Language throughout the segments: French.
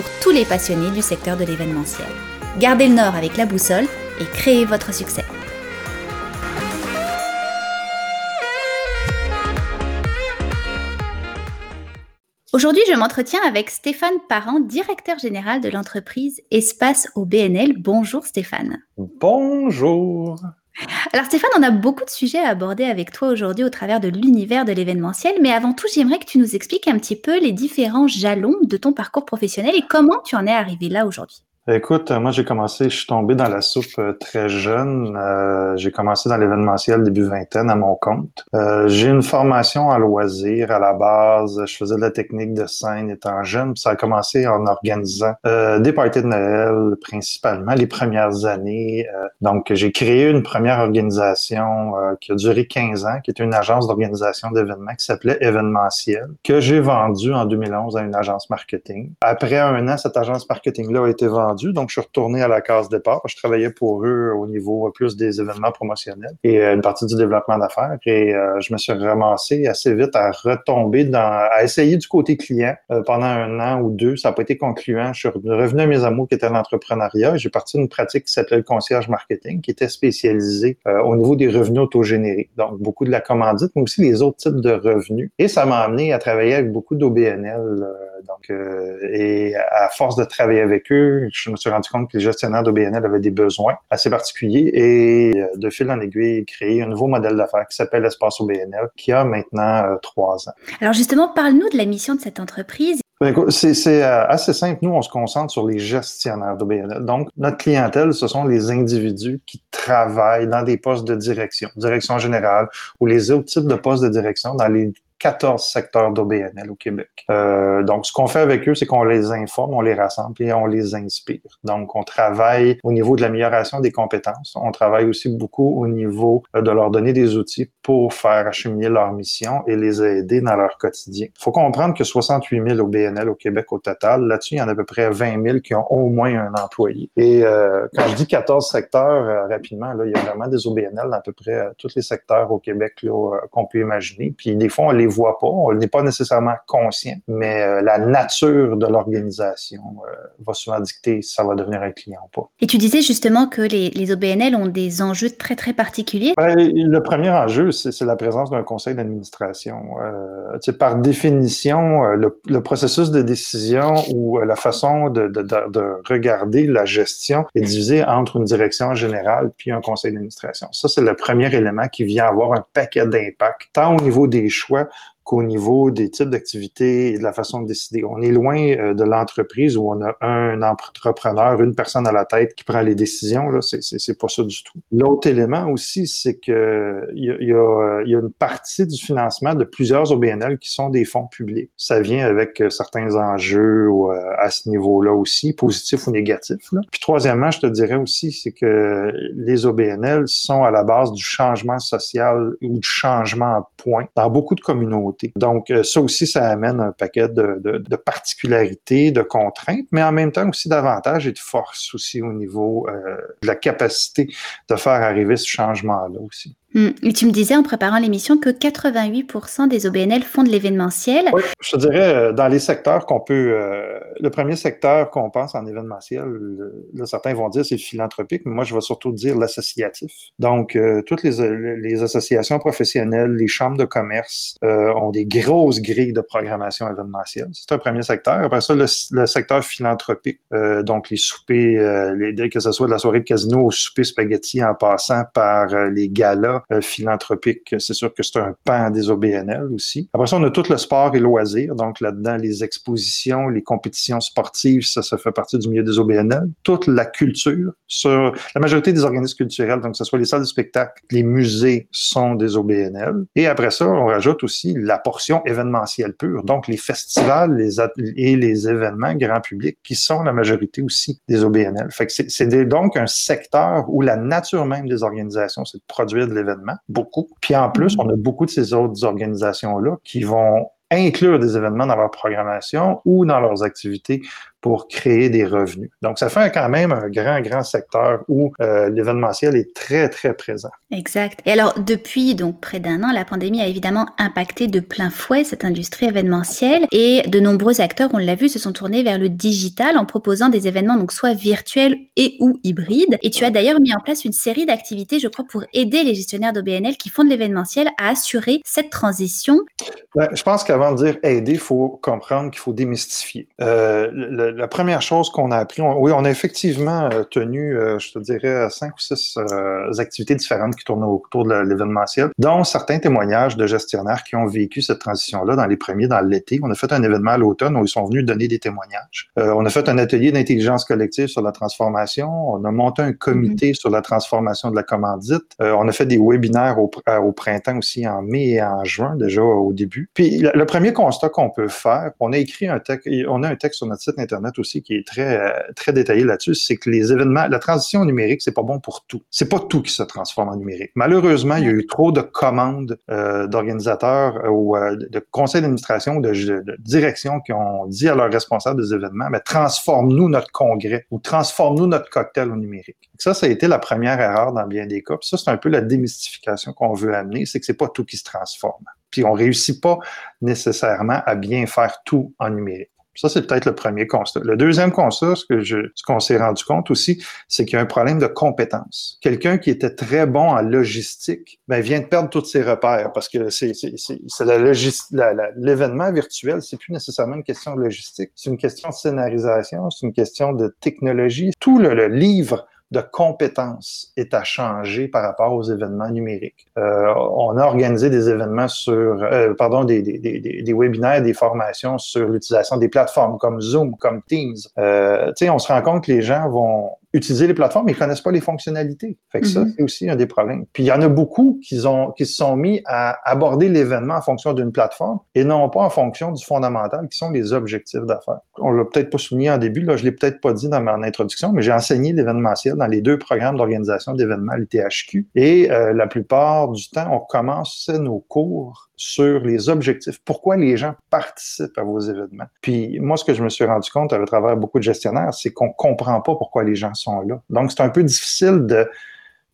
pour tous les passionnés du secteur de l'événementiel. Gardez le nord avec la boussole et créez votre succès. Aujourd'hui, je m'entretiens avec Stéphane Parent, directeur général de l'entreprise Espace au BNL. Bonjour Stéphane. Bonjour. Alors Stéphane, on a beaucoup de sujets à aborder avec toi aujourd'hui au travers de l'univers de l'événementiel, mais avant tout, j'aimerais que tu nous expliques un petit peu les différents jalons de ton parcours professionnel et comment tu en es arrivé là aujourd'hui. Écoute, moi j'ai commencé, je suis tombé dans la soupe euh, très jeune. Euh, j'ai commencé dans l'événementiel début vingtaine à mon compte. Euh, j'ai une formation en loisir à la base. Je faisais de la technique de scène étant jeune. ça a commencé en organisant des parties de Noël principalement les premières années. donc j'ai créé une première organisation qui a duré 15 ans, qui était une agence d'organisation d'événements qui s'appelait Événementiel, que j'ai vendue en 2011 à une agence marketing. Après un an, cette agence marketing-là a été vendue donc, je suis retourné à la case départ. Je travaillais pour eux au niveau plus des événements promotionnels et euh, une partie du développement d'affaires. Et euh, je me suis ramassé assez vite à retomber dans, à essayer du côté client euh, pendant un an ou deux. Ça n'a pas été concluant. Je suis revenu à mes amours qui étaient l'entrepreneuriat. J'ai parti d'une pratique qui s'appelait le concierge marketing, qui était spécialisée au niveau des revenus autogénérés. Donc, beaucoup de la commandite, mais aussi les autres types de revenus. Et ça m'a amené à travailler avec beaucoup d'OBNL. donc, et à force de travailler avec eux, me suis rendu compte que les gestionnaires d'OBNL avaient des besoins assez particuliers et euh, de fil en aiguille, créé un nouveau modèle d'affaires qui s'appelle Espace OBNL, qui a maintenant euh, trois ans. Alors justement, parle-nous de la mission de cette entreprise. Ben, c'est euh, assez simple. Nous, on se concentre sur les gestionnaires d'OBNL. Donc, notre clientèle, ce sont les individus qui travaillent dans des postes de direction, direction générale, ou les autres types de postes de direction dans les 14 secteurs d'OBNL au Québec. Euh, donc, ce qu'on fait avec eux, c'est qu'on les informe, on les rassemble et on les inspire. Donc, on travaille au niveau de l'amélioration des compétences. On travaille aussi beaucoup au niveau euh, de leur donner des outils pour faire acheminer leur mission et les aider dans leur quotidien. Il faut comprendre que 68 000 OBNL au Québec au total. Là-dessus, il y en a à peu près 20 000 qui ont au moins un employé. Et euh, quand je dis 14 secteurs, euh, rapidement, là, il y a vraiment des OBNL dans à peu près euh, tous les secteurs au Québec qu'on peut imaginer. Puis des fois, on les voit pas, on n'est pas nécessairement conscient, mais euh, la nature de l'organisation euh, va souvent dicter si ça va devenir un client ou pas. Et tu disais justement que les, les OBNL ont des enjeux très, très particuliers. Ben, le premier enjeu, c'est la présence d'un conseil d'administration. Euh, par définition, le, le, processus de décision ou la façon de, de, de, regarder la gestion est divisé entre une direction générale puis un conseil d'administration. Ça, c'est le premier élément qui vient avoir un paquet d'impact, tant au niveau des choix qu'au niveau des types d'activités et de la façon de décider. On est loin euh, de l'entreprise où on a un entrepreneur, une personne à la tête qui prend les décisions. Là, c'est, c'est, pas ça du tout. L'autre élément aussi, c'est que il y a, y, a, y a, une partie du financement de plusieurs OBNL qui sont des fonds publics. Ça vient avec euh, certains enjeux euh, à ce niveau-là aussi, positifs ou négatifs. Là. Puis troisièmement, je te dirais aussi, c'est que les OBNL sont à la base du changement social ou du changement en point dans beaucoup de communautés donc, euh, ça aussi, ça amène un paquet de, particularités, de contraintes, mais en même temps aussi d'avantages et de force aussi au niveau euh, de la capacité de faire arriver ce changement-là aussi. Hmm. Tu me disais en préparant l'émission que 88% des OBNL font de l'événementiel. Oui, je te dirais, euh, dans les secteurs qu'on peut. Euh, le premier secteur qu'on pense en événementiel, là, certains vont dire c'est philanthropique, mais moi, je vais surtout dire l'associatif. Donc, euh, toutes les, les, associations professionnelles, les chambres de commerce ont des grosses grilles de programmation événementielle. C'est un premier secteur. Après ça, le, le secteur philanthropique, donc les soupers, les, que ce soit de la soirée de casino au souper spaghetti en passant par les galas euh, philanthropique, c'est sûr que c'est un pan des OBNL aussi. Après ça, on a tout le sport et loisirs. Donc là-dedans, les expositions, les compétitions sportives, ça, ça fait partie du milieu des OBNL. Toute la culture, sur la majorité des organismes culturels, donc que ce soit les salles de spectacle, les musées sont des OBNL. Et après ça, on rajoute aussi la portion événementielle pure, donc les festivals les et les événements grand public qui sont la majorité aussi des OBNL. Fait que c'est donc un secteur où la nature même des organisations, c'est de produire de l'événement, beaucoup. Puis en plus, mm-hmm. on a beaucoup de ces autres organisations-là qui vont inclure des événements dans leur programmation ou dans leurs activités pour créer des revenus. Donc, ça fait quand même un grand, grand secteur où euh, l'événementiel est très, très présent. Exact. Et alors, depuis donc près d'un an, la pandémie a évidemment impacté de plein fouet cette industrie événementielle et de nombreux acteurs, on l'a vu, se sont tournés vers le digital en proposant des événements donc soit virtuels et ou hybrides. Et tu as d'ailleurs mis en place une série d'activités, je crois, pour aider les gestionnaires d'OBNL qui font de l'événementiel à assurer cette transition. Ben, je pense qu'avant de dire aider, il faut comprendre qu'il faut démystifier. Euh, le, la première chose qu'on a appris, oui, on a effectivement euh, tenu, euh, je te dirais, cinq ou six euh, activités différentes qui tournent autour de l'événementiel, dont certains témoignages de gestionnaires qui ont vécu cette transition-là dans les premiers, dans l'été. On a fait un événement à l'automne où ils sont venus donner des témoignages. on a fait un atelier d'intelligence collective sur la transformation. On a monté un comité mm-hmm. sur la transformation de la commandite. on a fait des webinaires au, au, printemps aussi, en mai et en juin, déjà au début. Puis le, premier constat qu'on peut faire, on a écrit un texte, on a un texte sur notre site Internet aussi qui est très, euh, très détaillé là-dessus, c'est que les événements, la transition numérique, c'est pas bon pour tout. C'est pas tout qui se transforme en numérique. Malheureusement, il y a eu trop de commandes euh, d'organisateurs euh, ou de conseils d'administration ou de, de, direction qui ont dit à leurs responsables des événements, mais transforme-nous notre congrès ou transforme-nous notre cocktail au numérique. Ça, ça a été la première erreur dans bien des cas. Ça, c'est un peu la démystification qu'on veut amener, c'est que c'est pas tout qui se transforme. Puis on réussit pas nécessairement à bien faire tout en numérique. Ça, c'est peut-être le premier constat. Le deuxième constat, ce que je, ce qu'on s'est rendu compte aussi, c'est qu'il y a un problème de compétence. Quelqu'un qui était très bon en logistique, ben, vient de perdre tous ses repères parce que c'est, c'est, c'est, la l'événement virtuel, c'est plus nécessairement une question de logistique. C'est une question de scénarisation, c'est une question de technologie. Tout le livre de compétences est à changer par rapport aux événements numériques. Euh, on a organisé des événements sur, euh, pardon, des, des, des, des, webinaires, des formations sur l'utilisation des plateformes comme Zoom, comme Teams. Euh, on se rend compte que les gens vont utiliser les plateformes, mais ils connaissent pas les fonctionnalités. Fait que ça, mm-hmm. c'est aussi un des problèmes. Puis il y en a beaucoup qui, ont, qui se sont mis à aborder l'événement en fonction d'une plateforme et non pas en fonction du fondamental, qui sont les objectifs d'affaires. On l'a peut-être pas souligné en début, là, je l'ai peut-être pas dit dans mon introduction, mais j'ai enseigné l'événementiel dans les deux programmes d'organisation d'événements l'ITHQ. Et euh, la plupart du temps, on commence nos cours sur les objectifs. Pourquoi les gens participent à vos événements? Puis moi, ce que je me suis rendu compte à travers beaucoup de gestionnaires, c'est qu'on comprend pas pourquoi les gens sont là. Donc, c'est un peu difficile de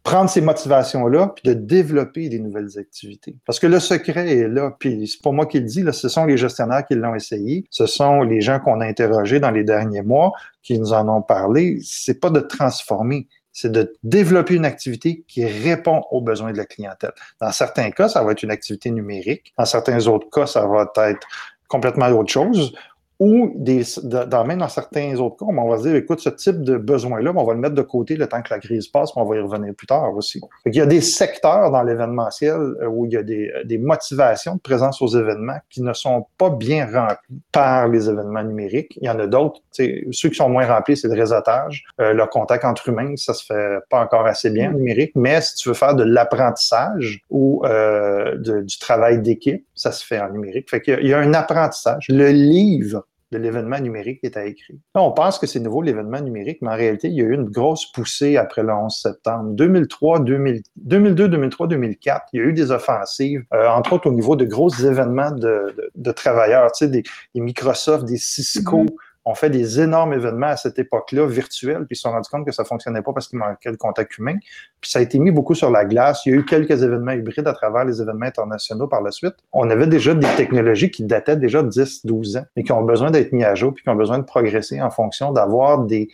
prendre ces motivations-là puis de développer des nouvelles activités. Parce que le secret est là, puis c'est pas moi qui le dis, ce sont les gestionnaires qui l'ont essayé, ce sont les gens qu'on a interrogés dans les derniers mois qui nous en ont parlé. C'est pas de transformer, c'est de développer une activité qui répond aux besoins de la clientèle. Dans certains cas, ça va être une activité numérique. Dans certains autres cas, ça va être complètement autre chose ou des, dans, même dans certains autres cas, on va se dire, écoute, ce type de besoin-là, on va le mettre de côté le temps que la crise passe, puis on va y revenir plus tard aussi. il y a des secteurs dans l'événementiel euh, où il y a des, euh, des, motivations de présence aux événements qui ne sont pas bien remplis par les événements numériques. Il y en a d'autres, ceux qui sont moins remplis, c'est le réseautage, euh, le contact entre humains, ça se fait pas encore assez bien en numérique, mais si tu veux faire de l'apprentissage ou euh, du travail d'équipe, ça se fait en numérique. Fait qu'il y a un apprentissage. Le livre de l'événement numérique est à écrire. on pense que c'est nouveau l'événement numérique, mais en réalité, il y a eu une grosse poussée après le 11 septembre. 2003, 2002, 2003, 2004, il y a eu des offensives, euh, entre autres au niveau de gros événements de, de, travailleurs, tu sais, des, Microsoft, des Cisco, mm-hmm on fait des énormes événements à cette époque-là, virtuels, puis ils se sont rendus compte que ça fonctionnait pas parce qu'il manquait le contact humain. Puis ça a été mis beaucoup sur la glace. Il y a eu quelques événements hybrides à travers les événements internationaux par la suite. On avait déjà des technologies qui dataient déjà de 10, 12 ans et qui ont besoin d'être mis à jour puis qui ont besoin de progresser en fonction d'avoir des,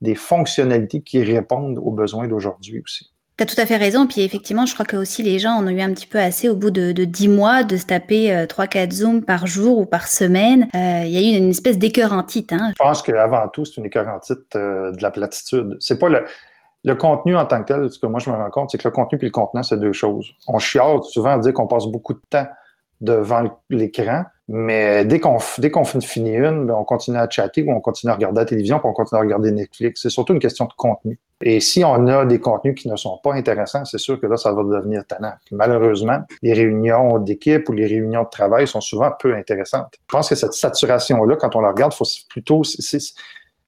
des fonctionnalités qui répondent aux besoins d'aujourd'hui aussi. Tu as tout à fait raison. Puis effectivement, je crois que aussi les gens en ont eu un petit peu assez au bout de, 10 mois de se taper 3-4 euh, Zooms par jour ou par semaine. Euh, il y a eu une espèce d'écœurantite. Hein. Je pense qu'avant tout, c'est une écœurantite euh, de la platitude. C'est pas le Le contenu en tant que tel, ce que moi je me rends compte, c'est que le contenu et le contenant, c'est deux choses. On chiale souvent à dire qu'on passe beaucoup de temps devant l'écran, mais dès qu'on dès finit une, ben, on continue à chatter ou on continue à regarder la télévision, puis on continue à regarder Netflix. C'est surtout une question de contenu. Et si on a des contenus qui ne sont pas intéressants, c'est sûr que là, ça va devenir tannant. Malheureusement, les réunions d'équipe ou les réunions de travail sont souvent peu intéressantes. Je pense que cette saturation-là, quand on la regarde, faut plutôt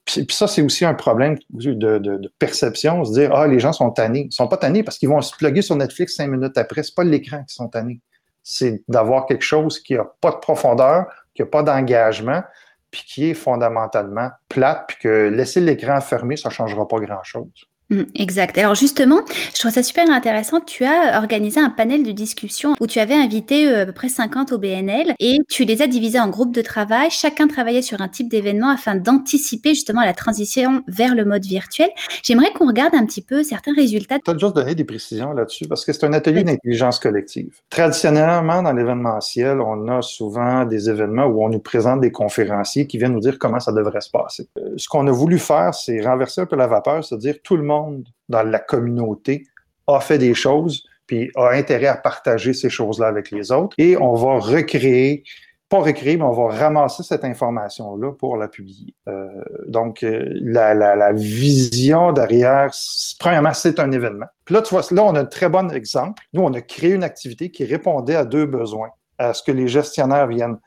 puis ça, c'est aussi un problème de, de, de, perception, se dire Ah, les gens sont tannés. Ils sont pas tannés parce qu'ils vont se plugger sur Netflix cinq minutes après. C'est pas l'écran qui sont tannés c'est d'avoir quelque chose qui n'a pas de profondeur, qui n'a pas d'engagement, puis qui est fondamentalement plate, puis que laisser l'écran fermé, ça ne changera pas grand-chose. Mm, exact. Alors justement, je trouve ça super intéressant. Tu as organisé un panel de discussion où tu avais invité euh, à peu près 50 OBNL et tu les as divisés en groupes de travail. Chacun travaillait sur un type d'événement afin d'anticiper justement la transition vers le mode virtuel. J'aimerais qu'on regarde un petit peu certains résultats. Tu as juste donné des précisions là-dessus parce que c'est un atelier d'intelligence collective. Traditionnellement, dans l'événementiel, on a souvent des événements où on nous présente des conférenciers qui viennent nous dire comment ça devrait se passer. Euh, ce qu'on a voulu faire, c'est renverser un peu la vapeur, c'est-à-dire tout le monde dans la communauté a fait des choses, puis a intérêt à partager ces choses-là avec les autres. Et on va recréer, pas recréer, mais on va ramasser cette information-là pour la publier. Euh, donc, euh, la, vision derrière, premièrement, c'est un événement. Puis là, tu vois, là, on a un très bon exemple. Nous, on a créé une activité qui répondait à deux besoins. À ce que les gestionnaires viennent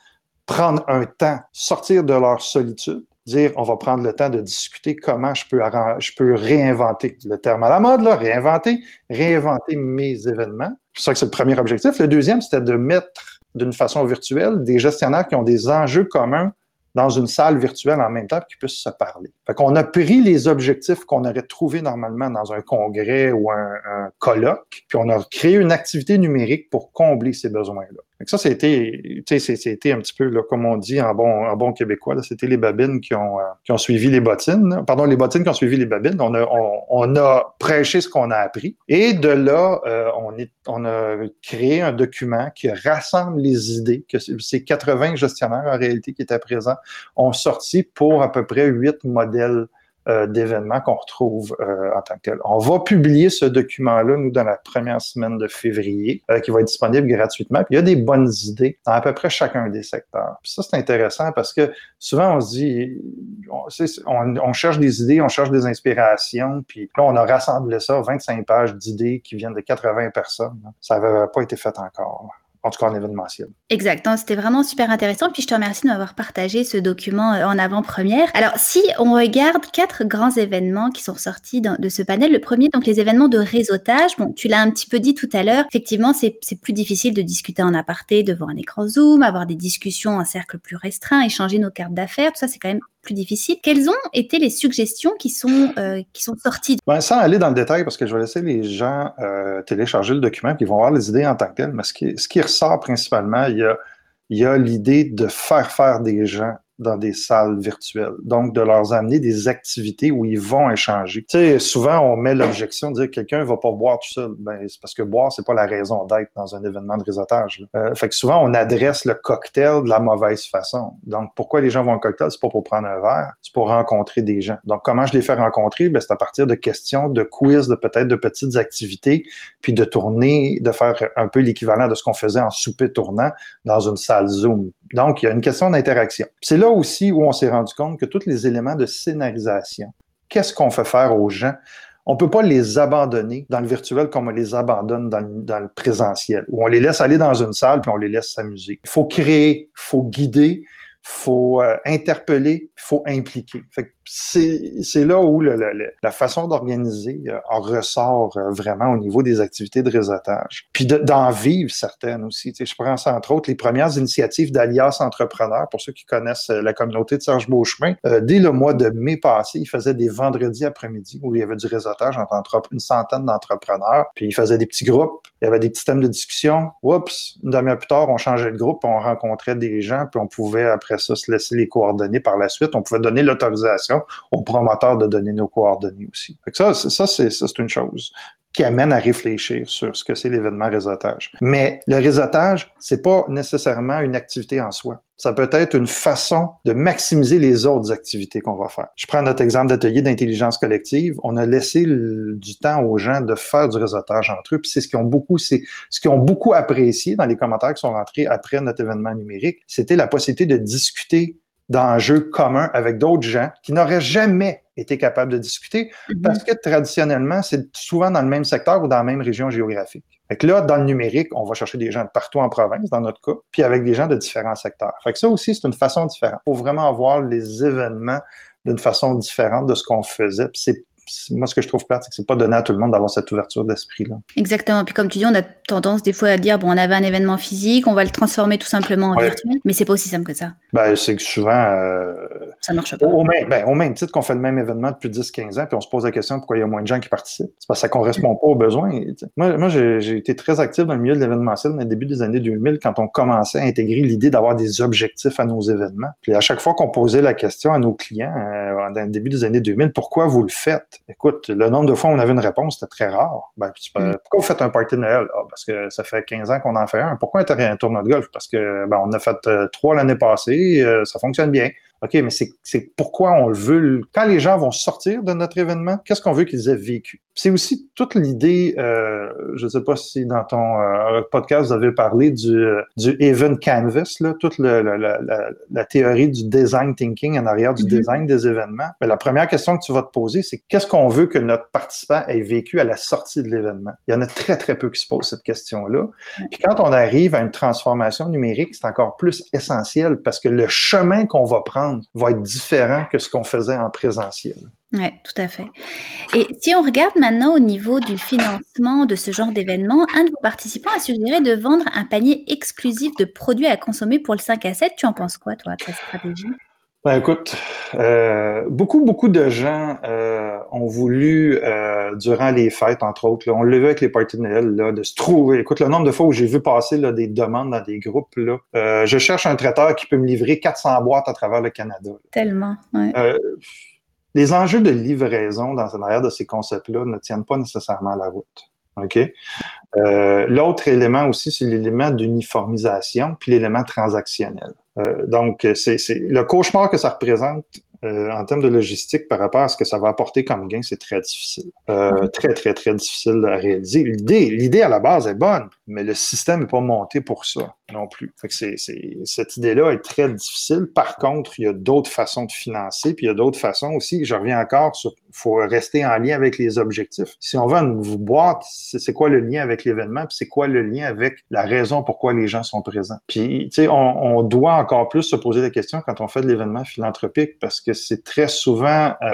prendre un temps, sortir de leur solitude, dire on va prendre le temps de discuter comment je peux, je peux réinventer le terme à la mode, là, réinventer, réinventer mes événements. C'est ça que c'est le premier objectif. Le deuxième, c'était de mettre d'une façon virtuelle des gestionnaires qui ont des enjeux communs dans une salle virtuelle en même temps qui puissent se parler. Fait qu'on a pris les objectifs qu'on aurait trouvés normalement dans un congrès ou un, un colloque, puis on a créé une activité numérique pour combler ces besoins-là. Ça, c'était, c'était un petit peu, là, comme on dit en bon, en bon québécois, c'était les babines qui ont, euh, qui ont suivi les bottines. Pardon, les bottines qui ont suivi les babines. On a, on, a prêché ce qu'on a appris. Et de là, euh, on, est, on a créé un document qui rassemble les idées, que ces 80 gestionnaires en réalité qui étaient présents ont sorti pour à peu près huit modèles d'événements qu'on retrouve euh, en tant que tel. On va publier ce document-là, nous, dans la première semaine de février, euh, qui va être disponible gratuitement. Puis il y a des bonnes idées dans à peu près chacun des secteurs. Puis ça, c'est intéressant parce que souvent, on se dit, on, on, cherche des idées, on cherche des inspirations, puis là, on a rassemblé ça, 25 pages d'idées qui viennent de 80 personnes. Ça n'avait pas été fait encore en tout cas en événementiel. Exactement, c'était vraiment super intéressant. Puis je te remercie de m'avoir partagé ce document euh, en avant-première. Alors, si on regarde quatre grands événements qui sont sortis de ce panel, le premier, donc les événements de réseautage. Bon, tu l'as un petit peu dit tout à l'heure. Effectivement, c'est plus difficile de discuter en aparté devant un écran Zoom, avoir des discussions en cercle plus restreint, échanger nos cartes d'affaires. Tout ça, c'est quand même plus difficile. Quelles ont été les suggestions qui sont, euh, qui sont sorties? Ben, sans aller dans le détail, parce que je vais laisser les gens euh, télécharger le document, puis ils vont voir les idées en tant que telles, mais ce qui, ce qui ressort principalement, il y a, il y a l'idée de faire faire des gens dans des salles virtuelles. Donc, de leur amener des activités où ils vont échanger. Tu sais, souvent, on met l'objection de dire que quelqu'un ne va pas boire tout seul. Ben, c'est parce que boire, c'est pas la raison d'être dans un événement de réseautage. Euh, fait que souvent, on adresse le cocktail de la mauvaise façon. Donc, pourquoi les gens vont au cocktail? C'est pas pour prendre un verre, c'est pour rencontrer des gens. Donc, comment je les fais rencontrer? Ben, c'est à partir de questions, de quiz, de peut-être de petites activités, puis de tourner, de faire un peu l'équivalent de ce qu'on faisait en souper tournant dans une salle Zoom. Donc, il y a une question d'interaction. C'est là aussi où on s'est rendu compte que tous les éléments de scénarisation, qu'est-ce qu'on fait faire aux gens? On ne peut pas les abandonner dans le virtuel comme on les abandonne dans le, présentiel, où on les laisse aller dans une salle puis on les laisse s'amuser. Il faut créer, il faut guider, il faut euh, interpeller, il faut impliquer. C'est là où le, la façon d'organiser euh, en ressort euh, vraiment au niveau des activités de réseautage. Puis d'en vivre certaines aussi. Je prends ça entre autres les premières initiatives d'Alias Entrepreneurs, pour ceux qui connaissent euh, la communauté de Serge Beauchemin. dès le mois de mai passé, il faisait des vendredis après-midi où il y avait du réseautage entre une centaine d'entrepreneurs. Puis il faisait des petits groupes, il y avait des petits thèmes de discussion. Oups, une demi-heure plus tard, on changeait de groupe, on rencontrait des gens, puis on pouvait après ça se laisser les coordonnées par la suite. On pouvait donner l'autorisation au promoteur de donner nos coordonnées aussi. ça, c'est une chose. qui amène à réfléchir sur ce que c'est l'événement réseautage. Mais le réseautage, c'est pas nécessairement une activité en soi. Ça peut être une façon de maximiser les autres activités qu'on va faire. Je prends notre exemple d'atelier d'intelligence collective. On a laissé du temps aux gens de faire du réseautage entre eux. Puis c'est ce qu'ils ont beaucoup, c'est ce qu'ils ont beaucoup apprécié dans les commentaires qui sont rentrés après notre événement numérique. C'était la possibilité de discuter d'enjeux communs avec d'autres gens qui n'auraient jamais été capables de discuter mm-hmm. parce que traditionnellement, c'est souvent dans le même secteur ou dans la même région géographique. Fait que là, dans le numérique, on va chercher des gens de partout en province, dans notre cas, puis avec des gens de différents secteurs. Fait que ça aussi, c'est une façon différente. Il faut vraiment voir les événements d'une façon différente de ce qu'on faisait. Puis c'est moi, ce que je trouve plate, c'est que c'est pas donné à tout le monde d'avoir cette ouverture d'esprit-là. Exactement. Puis comme tu dis, on a tendance des fois à dire, bon, on avait un événement physique, on va le transformer tout simplement en virtuel, mais c'est pas aussi simple que ça. Ben, c'est que souvent... Euh, ça marche pas. Au, même, ben, au même titre qu'on fait le même événement depuis 10-15 ans, puis on se pose la question pourquoi il y a moins de gens qui participent. C'est parce que ça correspond pas aux besoins. Moi, moi j'ai été très actif dans le milieu de l'événementiel dans le début des années 2000, quand on commençait à intégrer l'idée d'avoir des objectifs à nos événements. Puis à chaque fois qu'on posait la question à nos clients, euh, dans le début des années 2000, pourquoi vous le faites? Écoute, le nombre de fois où on avait une réponse, c'était très rare. Ben, mm. pourquoi vous faites un party de Noël? Ah, parce que ça fait 15 ans qu'on en fait un. Pourquoi un tournoi de golf? Parce que ben, on a fait euh, trois l'année passée, euh, ça fonctionne bien. OK, mais c'est pourquoi on le veut? Quand les gens vont sortir de notre événement, qu'est-ce qu'on veut qu'ils aient vécu? C'est aussi toute l'idée, euh, je ne sais pas si dans ton euh, podcast vous avez parlé du, du Event Canvas, là, toute le, la, la, théorie du design thinking en arrière du mm-hmm. design des événements. Mais la première question que tu vas te poser, c'est qu'est-ce qu'on veut que notre participant ait vécu à la sortie de l'événement? Il y en a très, très peu qui se posent cette question-là. Puis quand on arrive à une transformation numérique, c'est encore plus essentiel parce que le chemin qu'on va prendre va être différent que ce qu'on faisait en présentiel. Oui, tout à fait. Et si on regarde maintenant au niveau du financement de ce genre d'événement, un de vos participants a suggéré de vendre un panier exclusif de produits à consommer pour le 5 à 7. Tu en penses quoi, toi, de cette stratégie? Ben, écoute, euh, beaucoup, beaucoup de gens euh, ont voulu, euh, durant les fêtes, entre autres, on le vu avec les parties de Noël, là, de se trouver. Écoute, le nombre de fois où j'ai vu passer là, des demandes dans des groupes, là, je cherche un traiteur qui peut me livrer 400 boîtes à travers le Canada. Tellement, ouais les enjeux de livraison dans l'arrière de ces concepts-là ne tiennent pas nécessairement la route. OK? Euh, l'autre élément aussi, c'est l'élément d'uniformisation, puis l'élément transactionnel. Euh, donc, c'est le cauchemar que ça représente euh, en termes de logistique par rapport à ce que ça va apporter comme gain, c'est très difficile. Très, très, très difficile à réaliser. L'idée, l'idée à la base est bonne, mais le système n'est pas monté pour ça non plus. Fait que c'est, cette idée-là est très difficile. Par contre, il y a d'autres façons de financer, puis il y a d'autres façons aussi. Je reviens encore sur, il faut rester en lien avec les objectifs. Si on veut une boîte, c'est, quoi le lien avec l'événement, puis c'est quoi le lien avec la raison pourquoi les gens sont présents? Puis, tu sais, on, on doit encore plus se poser la question quand on fait de l'événement philanthropique, parce que c'est très souvent, euh,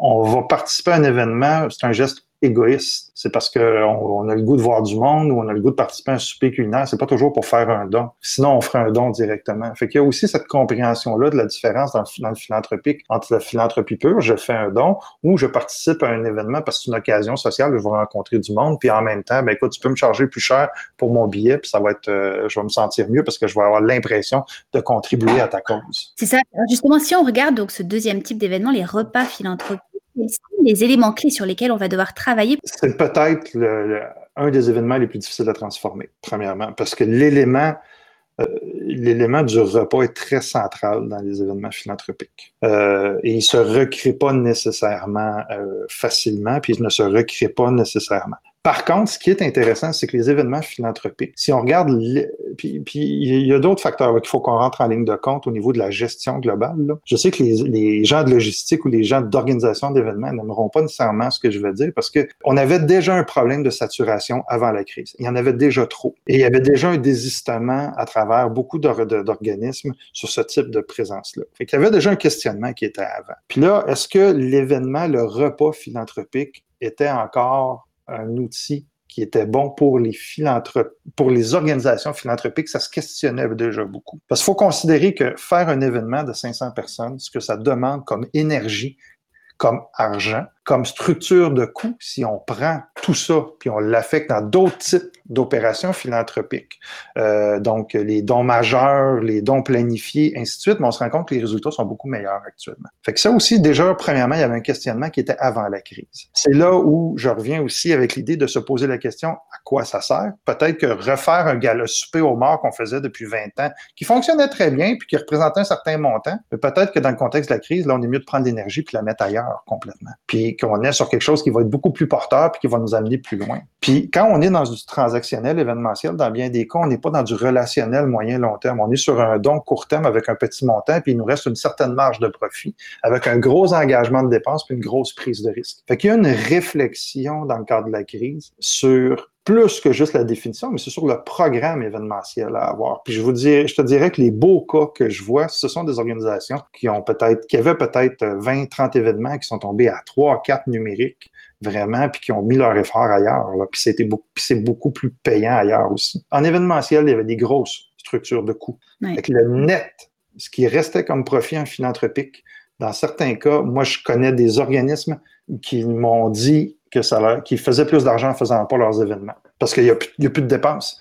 on va participer à un événement, c'est un geste égoïste. C'est parce qu'on on a le goût de voir du monde ou on a le goût de participer à un souper culinaire. C'est pas toujours pour faire un don. Sinon, on ferait un don directement. Fait qu'il y a aussi cette compréhension-là de la différence dans le, dans le, philanthropique entre la philanthropie pure, je fais un don, ou je participe à un événement parce que c'est une occasion sociale, je vais rencontrer du monde, puis en même temps, ben écoute, tu peux me charger plus cher pour mon billet, puis ça va être, euh, je vais me sentir mieux parce que je vais avoir l'impression de contribuer à ta cause. C'est ça. justement, si on regarde donc ce deuxième type d'événement, les repas philanthropiques, les éléments clés sur lesquels on va devoir travailler? C'est peut-être un des événements les plus difficiles à transformer, premièrement, parce que l'élément euh, l'élément du repas est très central dans les événements philanthropiques. Euh, et il ne se recrée pas nécessairement euh, facilement, puis il ne se recrée pas nécessairement. Par contre, ce qui est intéressant, c'est que les événements philanthropiques, si on regarde, puis, il y a d'autres facteurs qu'il faut qu'on rentre en ligne de compte au niveau de la gestion globale. Là. Je sais que les, les, gens de logistique ou les gens d'organisation d'événements n'aimeront pas nécessairement ce que je veux dire parce que on avait déjà un problème de saturation avant la crise. Il y en avait déjà trop. Et il y avait déjà un désistement à travers beaucoup d'organismes sur ce type de présence-là. Fait qu'il y avait déjà un questionnement qui était avant. Puis là, est-ce que l'événement, le repas philanthropique était encore un outil qui était bon pour les pour les organisations philanthropiques, ça se questionnait déjà beaucoup. Parce qu'il faut considérer que faire un événement de 500 personnes, ce que ça demande comme énergie, comme argent, comme structure de coût, si on prend tout ça puis on l'affecte dans d'autres types d'opérations philanthropiques, euh, donc les dons majeurs, les dons planifiés, ainsi de suite, mais on se rend compte que les résultats sont beaucoup meilleurs actuellement. Fait que ça aussi, déjà, premièrement, il y avait un questionnement qui était avant la crise. C'est là où je reviens aussi avec l'idée de se poser la question à quoi ça sert? Peut-être que refaire un gala souper au mort qu'on faisait depuis 20 ans, qui fonctionnait très bien puis qui représentait un certain montant, mais peut-être que dans le contexte de la crise, là, on est mieux de prendre l'énergie puis la mettre ailleurs complètement. Puis qu'on est sur quelque chose qui va être beaucoup plus porteur puis qui va nous amener plus loin. Puis quand on est dans du transactionnel événementiel, dans bien des cas, on n'est pas dans du relationnel moyen-long terme. On est sur un don court terme avec un petit montant, puis il nous reste une certaine marge de profit, avec un gros engagement de dépenses puis une grosse prise de risque. Fait qu'il y a une réflexion dans le cadre de la crise sur plus que juste la définition, mais c'est sur le programme événementiel à avoir. Puis je vous dis, je te dirais que les beaux cas que je vois, ce sont des organisations qui ont peut-être, qui avaient peut-être 20, 30 événements qui sont tombés à 3, 4 numériques vraiment, puis qui ont mis leur effort ailleurs. Là. Puis c'était beaucoup, c'est beaucoup plus payant ailleurs aussi. En événementiel, il y avait des grosses structures de coûts. Avec le net, ce qui restait comme profit en philanthropique, dans certains cas, moi, je connais des organismes qui m'ont dit que ça qu'ils faisaient plus d'argent en faisant pas leurs événements parce qu'il n'y a, a, plus de dépenses.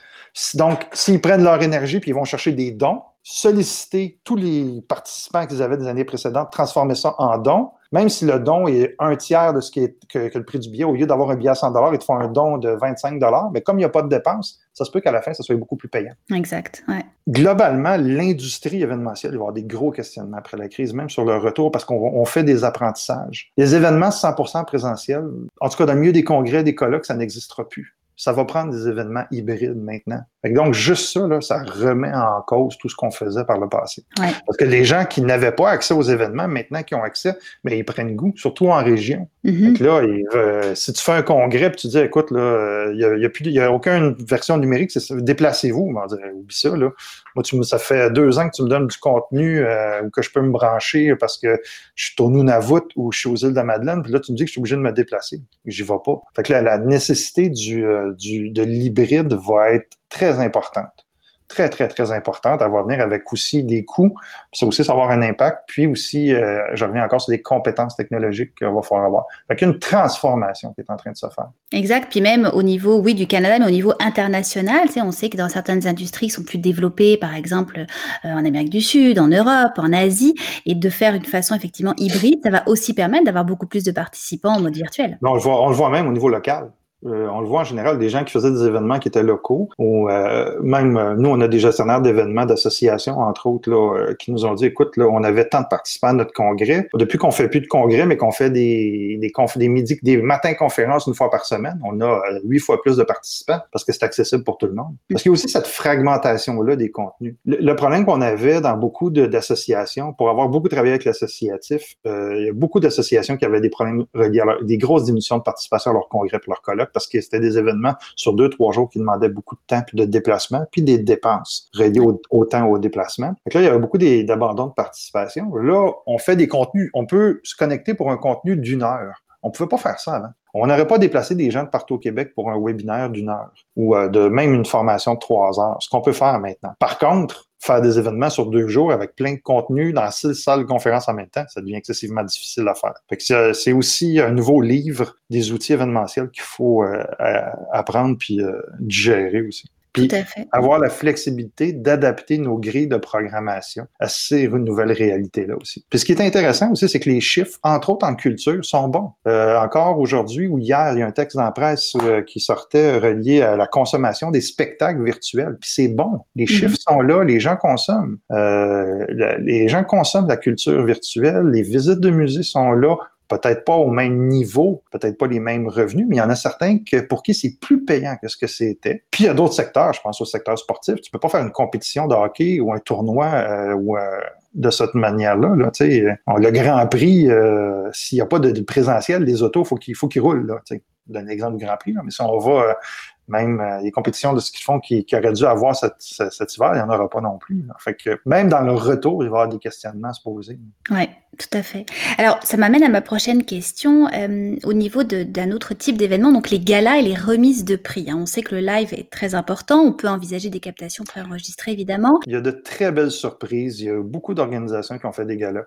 Donc, s'ils prennent leur énergie puis ils vont chercher des dons, solliciter tous les participants qu'ils avaient des années précédentes, transformer ça en dons, même si le don est un tiers de ce qui est que, le prix du billet, au lieu d'avoir un billet à 100 ils te font un don de 25 mais comme il n'y a pas de dépenses, ça se peut qu'à la fin, ça soit beaucoup plus payant. Exact. Ouais. Globalement, l'industrie événementielle, il va y avoir des gros questionnements après la crise, même sur le retour, parce qu'on fait des apprentissages. Les événements 100% présentiels, en tout cas dans le milieu des congrès, des colloques, ça n'existera plus ça va prendre des événements hybrides maintenant. donc, juste ça, là, ça remet en cause tout ce qu'on faisait par le passé. Parce que les gens qui n'avaient pas accès aux événements, maintenant qui ont accès, mais ils prennent goût, surtout en région. Mm-hmm. là, euh, si tu fais un congrès et tu dis, écoute, il n'y a, y a, plus, y a aucune version numérique, déplacez-vous. Oublie ça. Là. Moi, tu ça fait deux ans que tu me donnes du contenu euh, que je peux me brancher parce que je suis au Nunavut ou je suis aux îles de la Madeleine. Puis là, tu me dis que je suis obligé de me déplacer. J'y vais pas. Fait que là, la nécessité du, euh, du, de l'hybride va être très importante très, très, très importante. Elle va venir avec aussi des coûts. Ça aussi, ça va avoir un impact. Puis aussi, euh, je reviens encore sur des compétences technologiques qu'il va falloir avoir. Fait qu'il y a une transformation qui est en train de se faire. Exact. Puis même au niveau, oui, du Canada, mais au niveau international, tu sais, on sait que dans certaines industries qui sont plus développées, par exemple euh, en Amérique du Sud, en Europe, en Asie, et de faire une façon effectivement hybride, ça va aussi permettre d'avoir beaucoup plus de participants en mode virtuel. on, le voit, on le voit même au niveau local. Euh, on le voit en général, des gens qui faisaient des événements qui étaient locaux, ou euh, même euh, nous, on a des gestionnaires d'événements d'associations, entre autres, là, qui nous ont dit, écoute, là, on avait tant de participants à notre congrès. Depuis qu'on fait plus de congrès, mais qu'on fait des, des, des, midi, des matins conférences une fois par semaine, on a huit fois plus de participants parce que c'est accessible pour tout le monde. Parce qu'il y a aussi cette fragmentation-là des contenus. Le, problème qu'on avait dans beaucoup d'associations, pour avoir beaucoup travaillé avec l'associatif, il y a beaucoup d'associations qui avaient des problèmes reliés à des grosses diminutions de participation à leur congrès et leur colloque parce que c'était des événements sur deux, trois jours qui demandaient beaucoup de temps, puis de déplacement, puis des dépenses reliées au, temps au déplacement. Donc là, il y avait beaucoup d'abandon de participation. Là, on fait des contenus. On peut se connecter pour un contenu d'une heure. On ne pouvait pas faire ça avant. On n'aurait pas déplacé des gens de partout au Québec pour un webinaire d'une heure ou euh, de même une formation de trois heures, ce qu'on peut faire maintenant. Par contre, faire des événements sur deux jours avec plein de contenu dans six salles de conférences en même temps, ça devient excessivement difficile à faire. c'est aussi un nouveau livre des outils événementiels qu'il faut euh, apprendre puis euh, digérer aussi. Puis avoir la flexibilité d'adapter nos grilles de programmation à ces nouvelles réalités-là aussi. Puis ce qui est intéressant aussi, c'est que les chiffres, entre autres en culture, sont bons. Euh, encore aujourd'hui ou hier, il y a un texte dans la presse euh, qui sortait relié à la consommation des spectacles virtuels. Puis c'est bon. Les mm-hmm. chiffres sont là, les gens consomment. Euh, les gens consomment la culture virtuelle, les visites de musées sont là peut-être pas au même niveau, peut-être pas les mêmes revenus, mais il y en a certains que pour qui c'est plus payant que ce que c'était. Puis il y a d'autres secteurs, je pense au secteur sportif, tu peux pas faire une compétition de hockey ou un tournoi euh, ou, euh, de cette manière-là. Là, le Grand Prix, euh, s'il n'y a pas de, présentiel, les autos, faut il faut qu'ils roulent. Là, je donne l'exemple du Grand Prix, mais si on va même les compétitions de ce qu'ils font qui, auraient dû avoir cet, hiver, il n'y en aura pas non plus. Fait que même dans le retour, il va y avoir des questionnements à se poser. Oui. Tout à fait. Alors, ça m'amène à ma prochaine question euh, au niveau d'un autre type d'événement, donc les galas et les remises de prix. Hein. On sait que le live est très important. On peut envisager des captations préenregistrées, évidemment. Il y a de très belles surprises. Il y a beaucoup d'organisations qui ont fait des galas.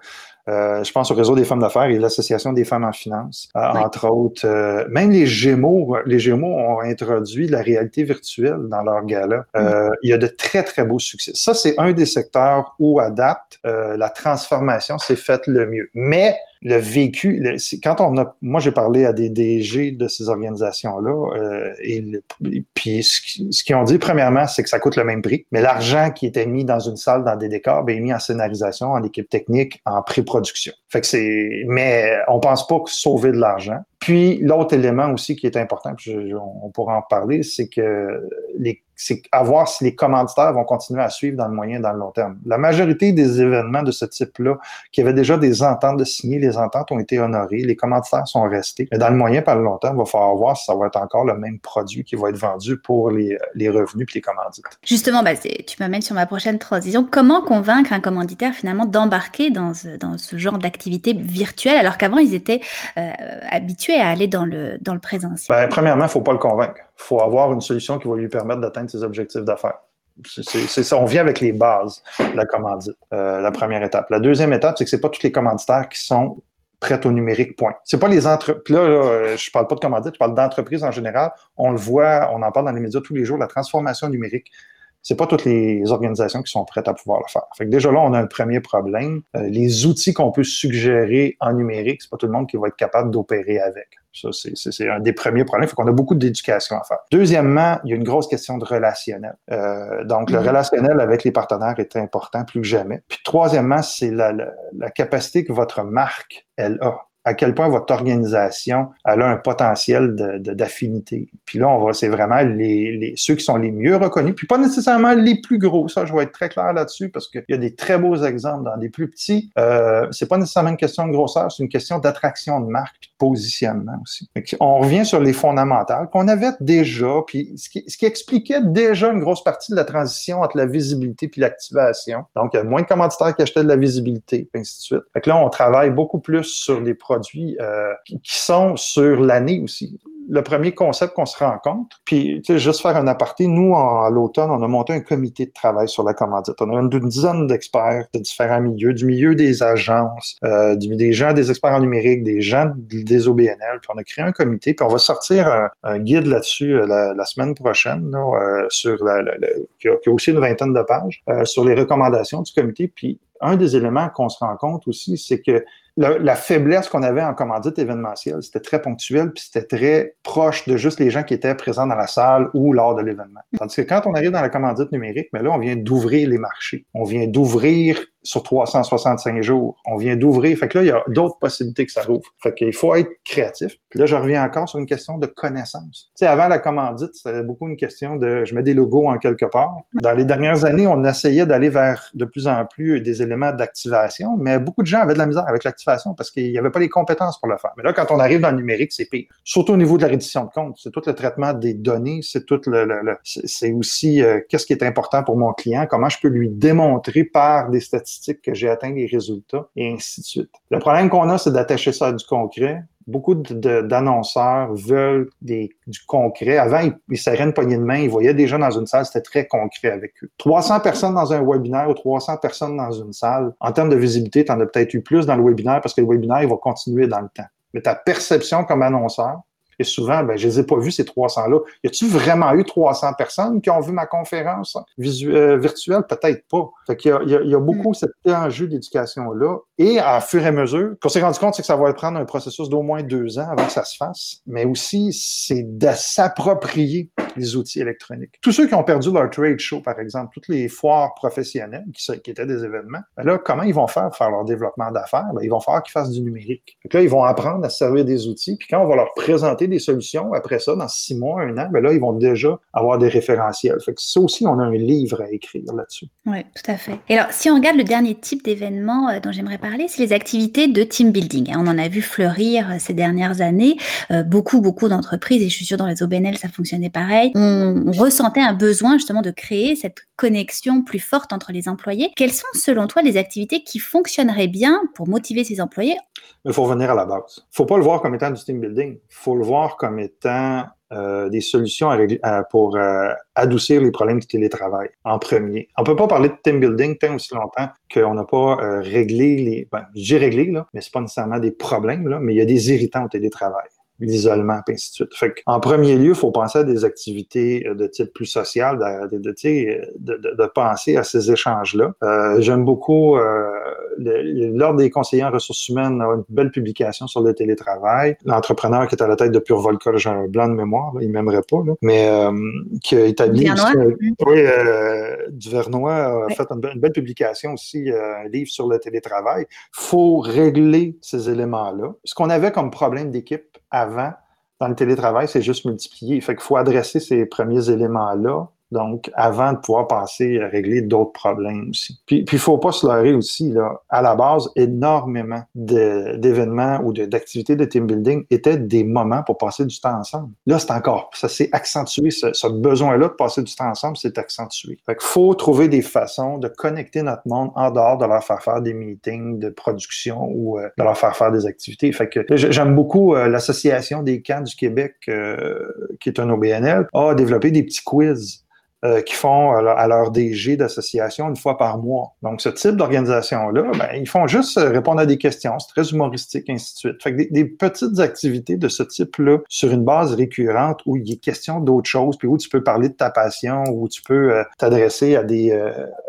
Euh, je pense au réseau des femmes d'affaires et l'Association des femmes en finance, euh, entre autres. Euh, même les Gémeaux, les Gémeaux ont introduit la réalité virtuelle dans leur gala. Mm. Il y a de très, très beaux succès. Ça, c'est un des secteurs où, à date, la transformation s'est faite le mieux. Mais le vécu, quand on a, moi j'ai parlé à des DG de ces organisations-là, euh, et, puis ce, qu'ils ont dit premièrement, c'est que ça coûte le même prix, mais l'argent qui était mis dans une salle, dans des décors, ben, est mis en scénarisation, en équipe technique, en pré-production. Fait que c'est, mais on pense pas que sauver de l'argent. Puis l'autre élément aussi qui est important, puis on pourra en parler, c'est que les c'est à voir si les commanditaires vont continuer à suivre dans le moyen et dans le long terme. La majorité des événements de ce type-là, qui avaient déjà des ententes de signer, les ententes ont été honorées, les commanditaires sont restés. Mais dans le moyen par le long terme, il va falloir voir si ça va être encore le même produit qui va être vendu pour les, les revenus et les commandites. Justement, bah, tu m'amènes sur ma prochaine transition. Comment convaincre un commanditaire finalement d'embarquer dans ce, dans ce genre d'activité virtuelle alors qu'avant ils étaient euh, habitués à aller dans le, dans le présentiel? Ben, premièrement, il ne faut pas le convaincre il faut avoir une solution qui va lui permettre d'atteindre ses objectifs d'affaires. C'est ça, on vient avec les bases la commandite, euh, la première étape. La deuxième étape, c'est que ce pas tous les commanditaires qui sont prêts au numérique, point. C'est pas les entreprises. Là, là, je parle pas de commandite, je parle d'entreprises en général. On le voit, on en parle dans les médias tous les jours, la transformation numérique c'est pas toutes les organisations qui sont prêtes à pouvoir le faire. Fait que déjà là, on a un premier problème. Euh, les outils qu'on peut suggérer en numérique, c'est pas tout le monde qui va être capable d'opérer avec. Ça, c'est un des premiers problèmes. Fait qu'on a beaucoup d'éducation à faire. Deuxièmement, il y a une grosse question de relationnel. Euh, donc, le mm-hmm. relationnel avec les partenaires est important plus que jamais. Puis troisièmement, c'est la, la capacité que votre marque, elle a à quel point votre organisation elle a un potentiel d'affinité. De, puis là, on va, c'est vraiment les, les, ceux qui sont les mieux reconnus, puis pas nécessairement les plus gros. Ça, je vais être très clair là-dessus parce qu'il y a des très beaux exemples dans des plus petits. Euh, c'est pas nécessairement une question de grosseur, c'est une question d'attraction de marque puis positionnement aussi. on revient sur les fondamentales qu'on avait déjà, puis ce qui, ce expliquait déjà une grosse partie de la transition entre la visibilité puis l'activation. Donc, il y a moins de commanditaires qui achetaient de la visibilité, et ainsi de suite. Fait que là, on travaille beaucoup plus sur les produits produits euh, qui sont sur l'année aussi le premier concept qu'on se rend compte. Puis, juste faire un aparté, nous, à l'automne, on a monté un comité de travail sur la commandite. On a une, dizaine d'experts de différents milieux, du milieu des agences, euh, des gens, des experts en numérique, des gens des OBNL. Puis on a créé un comité, puis on va sortir un, guide là-dessus euh, la, semaine prochaine, euh, sur la, qui, a, aussi une vingtaine de pages, sur les recommandations du comité. Puis un des éléments qu'on se rend compte aussi, c'est que la, faiblesse qu'on avait en commandite événementielle, c'était très ponctuel, puis c'était très proche de juste les gens qui étaient présents dans la salle ou lors de l'événement. Tandis que quand on arrive dans la commandite numérique, mais là, on vient d'ouvrir les marchés. On vient d'ouvrir sur 365 jours. On vient d'ouvrir. Fait que là, il y a d'autres possibilités que ça rouvre. Fait qu'il faut être créatif. Puis là, je reviens encore sur une question de connaissance. Tu sais, avant la commandite, c'était beaucoup une question de je mets des logos en quelque part. Dans les dernières années, on essayait d'aller vers de plus en plus des éléments d'activation, mais beaucoup de gens avaient de la misère avec l'activation parce qu'il n'y avait pas les compétences pour le faire. Mais là, quand on arrive dans le numérique, c'est pire. Surtout au niveau de la reddition de compte. C'est tout le traitement des données, c'est tout le, le, c'est aussi euh, qu'est-ce qui est important pour mon client, comment je peux lui démontrer par des statistiques que j'ai atteint les résultats, et ainsi de suite. Le problème qu'on a, c'est d'attacher ça à du concret. Beaucoup d'annonceurs veulent du concret. Avant, ils, ils, serraient une poignée de main, ils voyaient des gens dans une salle, c'était très concret avec eux. 300 personnes dans un webinaire ou 300 personnes dans une salle, en termes de visibilité, tu en as peut-être eu plus dans le webinaire parce que le webinaire, il va continuer dans le temps. Mais ta perception comme annonceur, et souvent, ben, je les ai pas vus, ces 300-là. Y a-tu vraiment eu 300 personnes qui ont vu ma conférence euh, virtuelle? Peut-être pas. Fait qu'il y a, il y a beaucoup mm. cet enjeu d'éducation-là. Et à fur et à mesure, qu'on s'est rendu compte, c'est que ça va prendre un processus d'au moins deux ans avant que ça se fasse. Mais aussi, c'est de s'approprier les outils électroniques. Tous ceux qui ont perdu leur trade show, par exemple, toutes les foires professionnelles qui, qui étaient des événements, ben là, comment ils vont faire pour faire leur développement d'affaires? Ben, ils vont faire qu'ils fassent du numérique. Donc là, ils vont apprendre à se servir des outils. Puis quand on va leur présenter des solutions. Après ça, dans six mois, un an, ben là, ils vont déjà avoir des référentiels. Fait ça aussi, on a un livre à écrire là-dessus. Oui, tout à fait. Et alors, si on regarde le dernier type d'événement euh, dont j'aimerais parler, c'est les activités de team building. On en a vu fleurir euh, ces dernières années. Euh, beaucoup, beaucoup d'entreprises, et je suis sûre dans les OBNL, ça fonctionnait pareil, on, ressentait un besoin justement de créer cette connexion plus forte entre les employés. Quelles sont selon toi les activités qui fonctionneraient bien pour motiver ces employés? Il faut revenir à la base. Il ne faut pas le voir comme étant du team building. Il faut le voir comme étant euh, des solutions pour euh, adoucir les problèmes du télétravail en premier. On ne peut pas parler de team building tant aussi longtemps qu'on n'a pas euh, réglé les. Ben, j'ai réglé, là, mais ce pas nécessairement des problèmes, là, mais il y a des irritants au télétravail l'isolement, et ainsi de suite. Fait en premier lieu, il faut penser à des activités de type plus social, de, de, de, de penser à ces échanges-là. Euh, J'aime beaucoup euh, l'Ordre des conseillers en ressources humaines a une belle publication sur le télétravail. L'entrepreneur qui est à la tête de Pure Volca, j'ai un blanc de mémoire, il m'aimerait pas, là, mais euh, qui a établi... oui, euh, Duvernois a fait une, belle publication aussi, euh, un livre sur le télétravail. faut régler ces éléments-là. Ce qu'on avait comme problème d'équipe avant, dans le télétravail, c'est juste multiplier. Fait qu'il faut adresser ces premiers éléments-là donc, avant de pouvoir passer à régler d'autres problèmes aussi. Puis, il faut pas se leurrer aussi, là, à la base, énormément d'événements ou d'activités de, team building étaient des moments pour passer du temps ensemble. Là, c'est encore, ça s'est accentué, ce, besoin-là de passer du temps ensemble s'est accentué. Fait qu'il faut trouver des façons de connecter notre monde en dehors de leur faire faire des meetings de production ou euh, de leur faire faire des activités. Fait que j'aime beaucoup euh, l'Association des camps du Québec, euh, qui est un OBNL, a développé des petits quiz euh, qui font à leur DG d'association une fois par mois. Donc, ce type d'organisation-là, ben, ils font juste euh, répondre à des questions, c'est très humoristique, ainsi de suite. Fait que des, petites activités de ce type-là, sur une base récurrente, où il est question d'autres choses, puis où tu peux parler de ta passion, où tu peux euh, t'adresser à des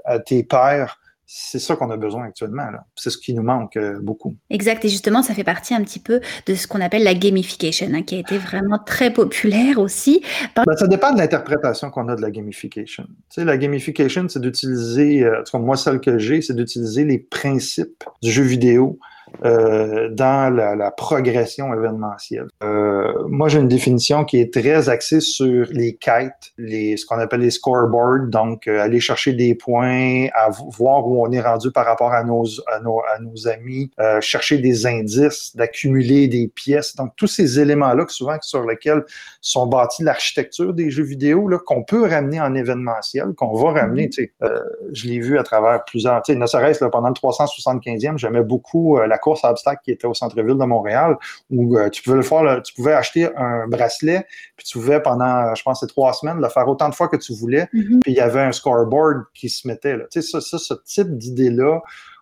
à tes pairs c'est ça qu'on a besoin actuellement. C'est ce qui nous manque euh, beaucoup. Exact. Et justement, ça fait partie un petit peu de ce qu'on appelle la gamification, hein, qui a été vraiment très populaire aussi. Ben, ça dépend de l'interprétation qu'on a de la gamification. Tu sais, la gamification, c'est d'utiliser, euh, moi, celle que j'ai, c'est d'utiliser les principes du jeu vidéo euh, dans la, progression événementielle. Euh, moi, j'ai une définition qui est très axée sur les quêtes, les, ce qu'on appelle les scoreboards, donc euh, aller chercher des points, à voir où on est rendu par rapport à nos, à nos, amis, chercher des indices, d'accumuler des pièces. Donc, tous ces éléments-là, souvent sur lesquels sont bâtis l'architecture des jeux vidéo, qu'on peut ramener en événementiel, qu'on va ramener. Je l'ai vu à travers plusieurs, ne serait-ce pendant le 375e, j'aimais beaucoup la course à obstacles qui était au centre-ville de Montréal, où euh, tu pouvais le faire, tu pouvais acheter un bracelet, puis tu pouvais pendant, je pense, trois semaines, le faire autant de fois que tu voulais, mm-hmm. puis il y avait un scoreboard qui se mettait. Là. Tu sais, ça, ça, ce type d'idée-là,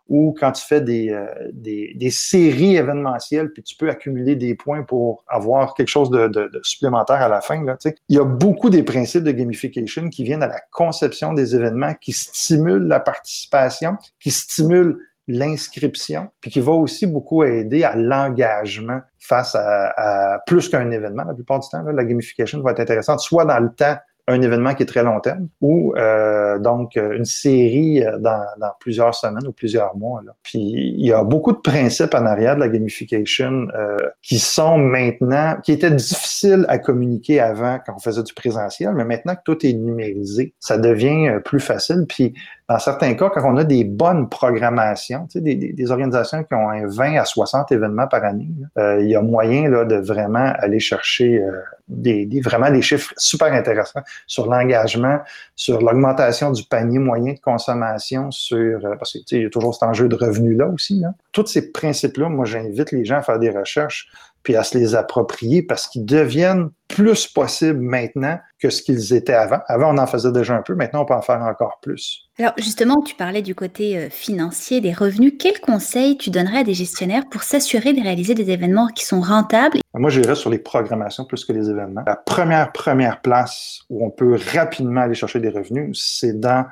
où quand tu fais des, euh, des, des, séries événementielles, puis tu peux accumuler des points pour avoir quelque chose de, de, de supplémentaire à la fin. Là, il y a beaucoup des principes de gamification qui viennent à la conception des événements, qui stimulent la participation, qui stimulent l'inscription, puis qui va aussi beaucoup aider à l'engagement face à, plus qu'un événement. La plupart du temps, la gamification va être intéressante, soit dans le temps un événement qui est très long terme ou euh, donc une série euh, dans, dans, plusieurs semaines ou plusieurs mois. Là. Puis il y a beaucoup de principes en arrière de la gamification euh, qui sont maintenant, qui étaient difficiles à communiquer avant quand on faisait du présentiel, mais maintenant que tout est numérisé, ça devient euh, plus facile. Puis dans certains cas, quand on a des bonnes programmations, tu sais, des, organisations qui ont un 20 à 60 événements par année, euh, il y a moyen là, de vraiment aller chercher euh, des, vraiment des chiffres super intéressants sur l'engagement, sur l'augmentation du panier moyen de consommation, sur euh, parce qu'il y a toujours cet enjeu de revenus-là aussi. Là. Tous ces principes-là, moi, j'invite les gens à faire des recherches puis à se les approprier parce qu'ils deviennent plus possibles maintenant que ce qu'ils étaient avant. Avant, on en faisait déjà un peu, maintenant, on peut en faire encore plus. Alors justement, tu parlais du côté euh, financier, des revenus. Quels conseils tu donnerais à des gestionnaires pour s'assurer de réaliser des événements qui sont rentables? Moi, j'irais sur les programmations plus que les événements. La première, première place où on peut rapidement aller chercher des revenus, c'est dans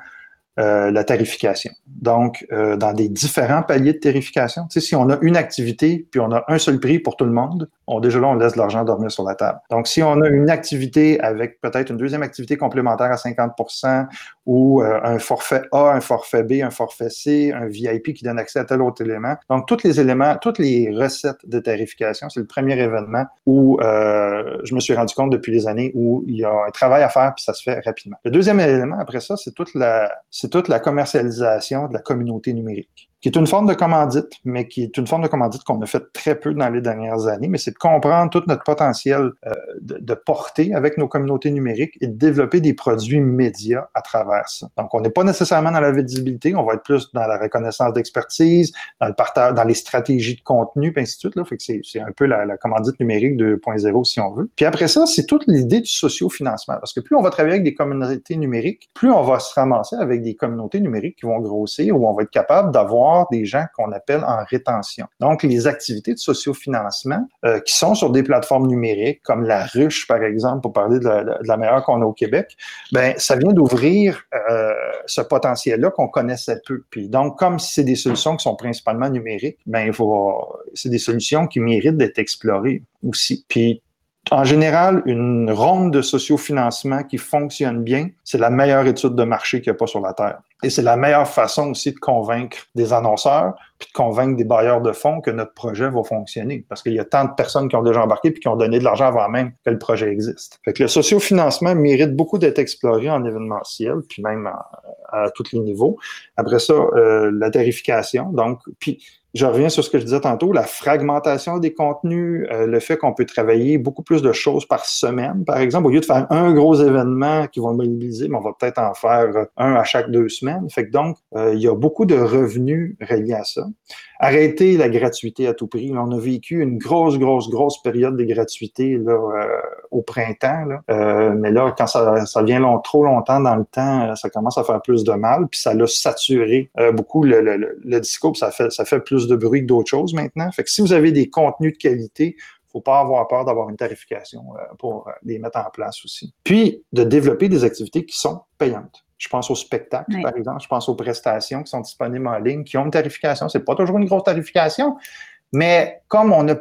euh, la tarification. Donc, euh, dans des différents paliers de tarification, tu sais, si on a une activité puis on a un seul prix pour tout le monde, on, déjà là, on laisse l'argent dormir sur la table. Donc, si on a une activité avec peut-être une deuxième activité complémentaire à 50% ou euh, un forfait A, un forfait B, un forfait C, un VIP qui donne accès à tel autre élément. Donc, tous les éléments, toutes les recettes de tarification, c'est le premier événement où je me suis rendu compte depuis des années où il y a un travail à faire puis ça se fait rapidement. Le deuxième élément après ça, c'est toute la c'est toute la commercialisation de la communauté numérique. Qui est une forme de commandite, mais qui est une forme de commandite qu'on a fait très peu dans les dernières années, mais c'est de comprendre tout notre potentiel euh, de, de, porter avec nos communautés numériques et de développer des produits médias à travers ça. Donc, on n'est pas nécessairement dans la visibilité, on va être plus dans la reconnaissance d'expertise, dans le partage, dans les stratégies de contenu, puis ainsi de suite. Là. Fait que c'est un peu la, la commandite numérique 2.0 si on veut. Puis après ça, c'est toute l'idée du socio-financement. Parce que plus on va travailler avec des communautés numériques, plus on va se ramasser avec des communautés numériques qui vont grossir, où on va être capable d'avoir des gens qu'on appelle en rétention. Donc, les activités de sociofinancement euh, qui sont sur des plateformes numériques, comme la ruche, par exemple, pour parler de la, meilleure qu'on a au Québec, ben ça vient d'ouvrir euh, ce potentiel-là qu'on connaissait peu. Puis donc, comme c'est des solutions qui sont principalement numériques, ben il faut, c'est des solutions qui méritent d'être explorées aussi. Puis en général, une ronde de sociofinancement qui fonctionne bien, c'est la meilleure étude de marché qu'il n'y a pas sur la Terre. Et c'est la meilleure façon aussi de convaincre des annonceurs, puis de convaincre des bailleurs de fonds que notre projet va fonctionner. Parce qu'il y a tant de personnes qui ont déjà embarqué puis qui ont donné de l'argent avant même que le projet existe. Fait que le sociofinancement mérite beaucoup d'être exploré en événementiel, puis même à, tous les niveaux. Après ça, euh, la tarification. Donc, puis je reviens sur ce que je disais tantôt, la fragmentation des contenus, euh, le fait qu'on peut travailler beaucoup plus de choses par semaine, par exemple, au lieu de faire un gros événement qui va mobiliser, mais on va peut-être en faire un à chaque deux semaines. Fait que donc, euh, il y a beaucoup de revenus reliés à ça. Arrêter la gratuité à tout prix. on a vécu une grosse, grosse, grosse période de gratuité là, euh, au printemps. Là. mais là, quand ça, ça vient trop longtemps dans le temps, ça commence à faire plus de mal, puis ça l'a saturé beaucoup le, le, le discours, ça fait, ça fait plus de bruit que d'autres choses maintenant. Fait que si vous avez des contenus de qualité, faut pas avoir peur d'avoir une tarification euh, pour euh, les mettre en place aussi. Puis, de développer des activités qui sont payantes. Je pense aux spectacles, par exemple. Je pense aux prestations qui sont disponibles en ligne, qui ont une tarification. C'est pas toujours une grosse tarification, mais comme on n'a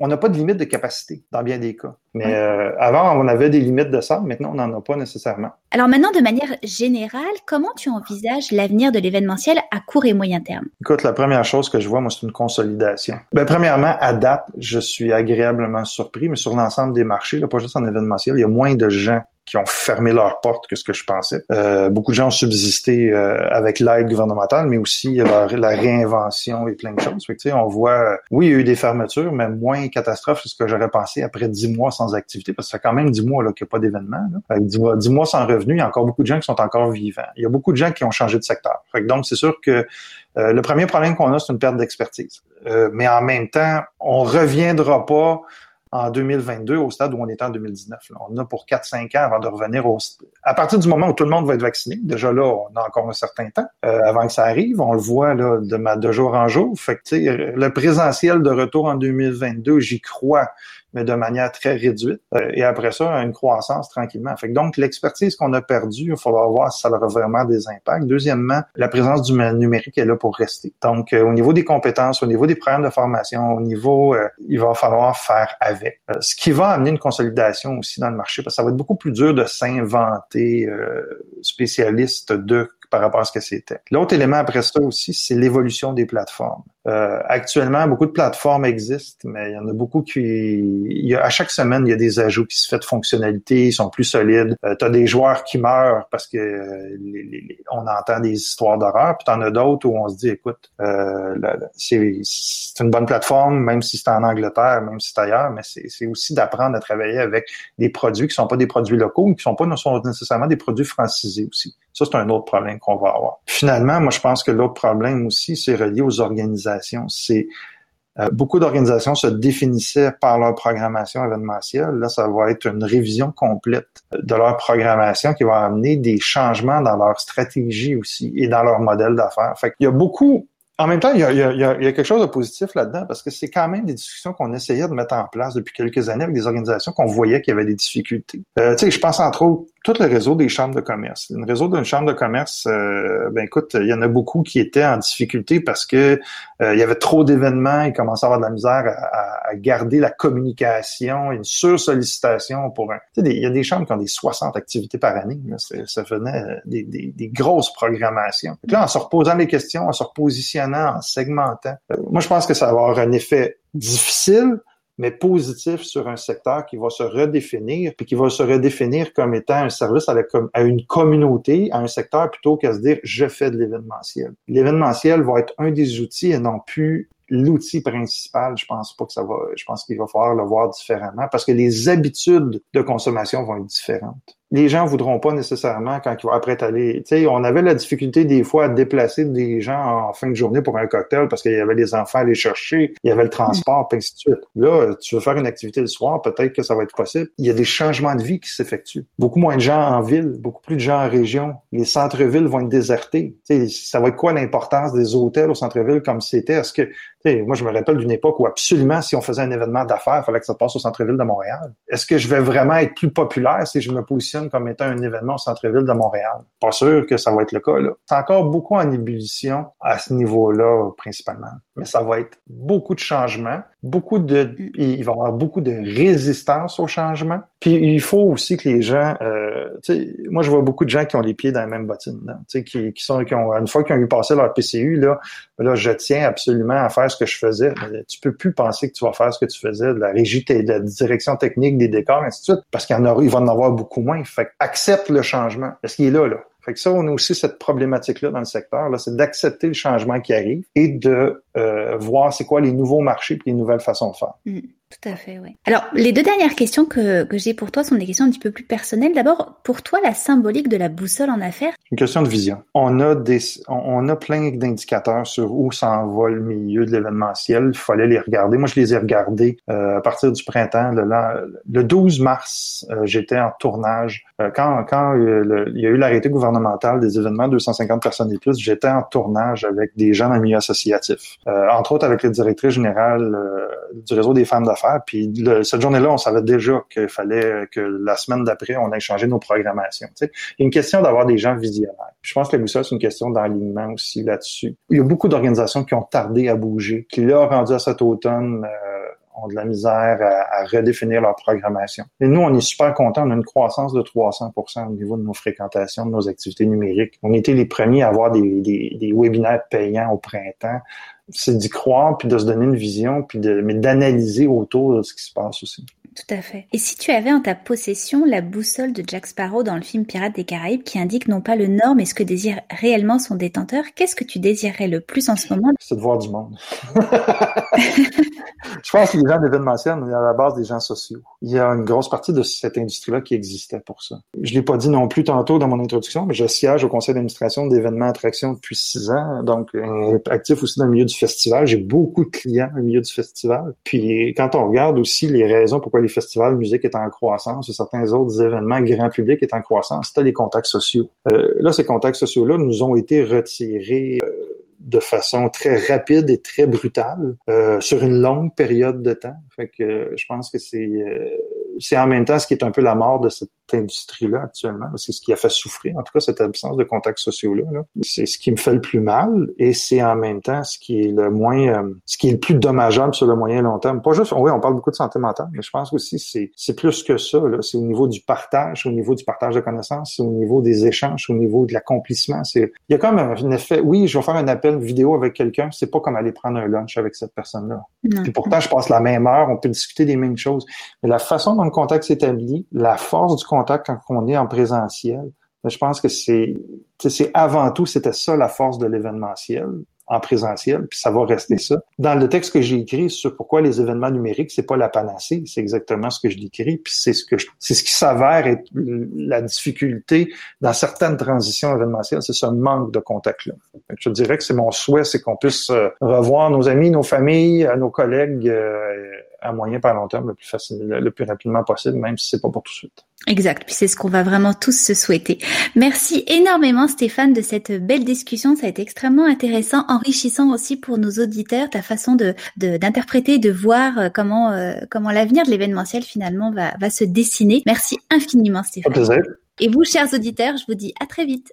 on pas de limite de capacité dans bien des cas. Mais euh, avant, on avait des limites de ça. Maintenant, on n'en a pas nécessairement. Alors maintenant, de manière générale, comment tu envisages l'avenir de l'événementiel à court et moyen terme? Écoute, la première chose que je vois, moi, c'est une consolidation. Ben, premièrement, à date, je suis agréablement surpris, mais sur l'ensemble des marchés, là, pas juste en événementiel, il y a moins de gens qui ont fermé leurs portes que ce que je pensais. Euh, beaucoup de gens ont subsisté euh, avec l'aide gouvernementale, mais aussi la, la, réinvention et plein de choses. Fait que, on voit, oui, il y a eu des fermetures, mais moins catastrophe que ce que j'aurais pensé après dix mois sans activité, parce que ça fait quand même dix mois qu'il n'y a pas d'événement. Dix mois, dix mois sans revenu, il y a encore beaucoup de gens qui sont encore vivants. Il y a beaucoup de gens qui ont changé de secteur. Fait que donc, c'est sûr que euh, le premier problème qu'on a, c'est une perte d'expertise. Euh, mais en même temps, on reviendra pas en 2022 au stade où on était en 2019. Là. On a pour 4-5 ans avant de revenir au... À partir du moment où tout le monde va être vacciné, déjà là, on a encore un certain temps euh, avant que ça arrive. On le voit là, de, de jour en jour. Fait que, le présentiel de retour en 2022, j'y crois mais de manière très réduite. Euh, et après ça, une croissance tranquillement. Fait donc, l'expertise qu'on a perdue, il faudra voir si ça aura vraiment des impacts. Deuxièmement, la présence du numérique est là pour rester. Donc, euh, au niveau des compétences, au niveau des programmes de formation, au niveau, euh, il va falloir faire avec. ce qui va amener une consolidation aussi dans le marché, parce que ça va être beaucoup plus dur de s'inventer spécialiste de par rapport à ce que c'était. L'autre élément après ça aussi, c'est l'évolution des plateformes. Euh, actuellement, beaucoup de plateformes existent, mais il y en a beaucoup qui... À chaque semaine, il y a des ajouts qui se font de fonctionnalités, ils sont plus solides. Euh, tu as des joueurs qui meurent parce que les, on entend des histoires d'horreur, puis tu en as d'autres où on se dit, écoute, euh, c'est une bonne plateforme, même si c'est en Angleterre, même si c'est ailleurs, mais c'est aussi d'apprendre à travailler avec des produits qui sont pas des produits locaux, qui sont pas nécessairement des produits francisés aussi. Ça, c'est un autre problème qu'on va avoir. Finalement, moi, je pense que l'autre problème aussi, c'est relié aux organisations. C'est euh, beaucoup d'organisations se définissaient par leur programmation événementielle. Là, ça va être une révision complète de leur programmation qui va amener des changements dans leur stratégie aussi et dans leur modèle d'affaires. Fait qu'il y a beaucoup en même temps, il y, a, il, y a, il y a, quelque chose de positif là-dedans parce que c'est quand même des discussions qu'on essayait de mettre en place depuis quelques années avec des organisations qu'on voyait qu'il y avait des difficultés. Euh, tu sais, je pense entre autres tout le réseau des chambres de commerce. Le réseau d'une chambre de commerce, euh, ben écoute, il y en a beaucoup qui étaient en difficulté parce que euh, il y avait trop d'événements, ils commençaient à avoir de la misère à, à, garder la communication, une sursollicitation pour un. Tu sais, il y a des chambres qui ont des 60 activités par année. Là, ça venait des, des, des, grosses programmations. là, en se reposant les questions, en se repositionnant, en segmentant, euh, moi je pense que ça va avoir un effet difficile, mais positif sur un secteur qui va se redéfinir, puis qui va se redéfinir comme étant un service à, à une communauté, à un secteur, plutôt qu'à se dire je fais de l'événementiel. L'événementiel va être un des outils et non plus l'outil principal, je pense pas que ça va, je pense qu'il va falloir le voir différemment parce que les habitudes de consommation vont être différentes les gens voudront pas nécessairement quand ils vont après aller. Tu sais, on avait la difficulté des fois à déplacer des gens en fin de journée pour un cocktail parce qu'il y avait les enfants à aller chercher, il y avait le transport, et ainsi de suite. Là, tu veux faire une activité le soir, peut-être que ça va être possible. Il y a des changements de vie qui s'effectuent. Beaucoup moins de gens en ville, beaucoup plus de gens en région. Les centres-villes vont être désertés. Tu sais, ça va être quoi l'importance des hôtels au centre-ville comme c'était? Est-ce que moi, je me rappelle d'une époque où absolument, si on faisait un événement d'affaires, il fallait que ça passe au centre-ville de Montréal. Est-ce que je vais vraiment être plus populaire si je me positionne comme étant un événement au centre-ville de Montréal? Pas sûr que ça va être le cas. C'est encore beaucoup en ébullition à ce niveau-là, principalement. Mais ça va être beaucoup de changements, beaucoup de, il va y avoir beaucoup de résistance au changement. Puis il faut aussi que les gens, euh, moi je vois beaucoup de gens qui ont les pieds dans la même bottine, qui, qui sont, qui ont, une fois qu'ils ont eu passé leur PCU, là, là, je tiens absolument à faire ce que je faisais. Tu peux plus penser que tu vas faire ce que tu faisais, de la régie, de la direction technique, des décors, ainsi de suite, parce qu'il y en aura, il va en avoir beaucoup moins. Fait accepte le changement, parce qu'il est là, là? Fait que ça, on a aussi cette problématique-là dans le secteur, là, c'est d'accepter le changement qui arrive et de euh, voir c'est quoi les nouveaux marchés et les nouvelles façons de faire. Mmh. Tout à fait, oui. Alors, les deux dernières questions que, que j'ai pour toi sont des questions un petit peu plus personnelles. D'abord, pour toi, la symbolique de la boussole en affaires? Une question de vision. On a, des, on a plein d'indicateurs sur où s'en va le milieu de l'événementiel. Il fallait les regarder. Moi, je les ai regardés euh, à partir du printemps. Le, le 12 mars, euh, j'étais en tournage. Euh, quand quand il y a eu l'arrêté gouvernemental des événements 250 personnes et plus, j'étais en tournage avec des gens dans milieu associatif. entre autres avec le directrice générale du réseau des femmes d'affaires. Puis cette journée-là, on savait déjà qu'il fallait que la semaine d'après, on ait changé nos programmations. Il une question d'avoir des gens visionnaires. je pense que ça, c'est une question d'alignement aussi là-dessus. Il y a beaucoup d'organisations qui ont tardé à bouger, qui là, rendu à cet automne, euh, ont de la misère à, redéfinir leur programmation. Et nous, on est super contents. On a une croissance de 300% au niveau de nos fréquentations, de nos activités numériques. On était les premiers à avoir des webinaires payants au printemps c'est d'y croire, puis de se donner une vision, puis de, mais d'analyser autour de ce qui se passe aussi. Tout à fait. Et si tu avais en ta possession la boussole de Jack Sparrow dans le film Pirates des Caraïbes qui indique non pas le nord mais ce que désire réellement son détenteur, qu'est-ce que tu désirerais le plus en ce moment? C'est de voir du monde. Je pense que les gens d'événementiel, est à la base des gens sociaux. Il y a une grosse partie de cette industrie-là qui existait pour ça. Je l'ai pas dit non plus tantôt dans mon introduction, mais je siège au conseil d'administration d'événements attractions depuis six ans, donc euh, actif aussi dans le milieu du festival. J'ai beaucoup de clients le milieu du festival. Puis quand on regarde aussi les raisons pourquoi les festivals de musique est en croissance et certains autres événements grand public est en croissance, c'était les contacts sociaux. Euh, là, ces contacts sociaux-là nous ont été retirés. Euh, de façon très rapide et très brutale euh, sur une longue période de temps. Fait que je pense que c'est c'est en même temps ce qui est un peu la mort de cette industrie-là actuellement. C'est ce qui a fait souffrir, en tout cas, cette absence de contacts sociaux-là. C'est ce qui me fait le plus mal et c'est en même temps ce qui est le moins, euh, ce qui est le plus dommageable sur le moyen et long terme. Pas juste, oui, on parle beaucoup de santé mentale, mais je pense aussi c'est c'est plus que ça. C'est au niveau du partage, au niveau du partage de connaissances, c'est au niveau des échanges, au niveau de l'accomplissement. C'est il y a comme un, effet. Oui, je vais faire un appel vidéo avec quelqu'un, c'est pas comme aller prendre un lunch avec cette personne-là. Et pourtant, je passe la même heure, on peut discuter des mêmes choses, mais la façon dont le contact s'établit, la force du contact quand on est en présentiel, je pense que c'est, c'est avant tout, c'était ça la force de l'événementiel en présentiel, puis ça va rester ça. Dans le texte que j'ai écrit sur pourquoi les événements numériques, c'est pas la panacée, c'est exactement ce que je décris, puis c'est ce que c'est ce qui s'avère être la difficulté dans certaines transitions événementielles, c'est ce manque de contact-là. Je dirais que c'est mon souhait, c'est qu'on puisse euh, revoir nos amis, nos familles, nos collègues euh, à moyen par long terme le plus facile, le plus rapidement possible, même si c'est pas pour tout de suite. Exact. Puis c'est ce qu'on va vraiment tous se souhaiter. Merci énormément Stéphane de cette belle discussion. Ça a été extrêmement intéressant, enrichissant aussi pour nos auditeurs ta façon de d'interpréter, de, voir euh, comment euh, comment l'avenir de l'événementiel finalement va va se dessiner. Merci infiniment Stéphane. plaisir. Et vous, chers auditeurs, je vous dis à très vite.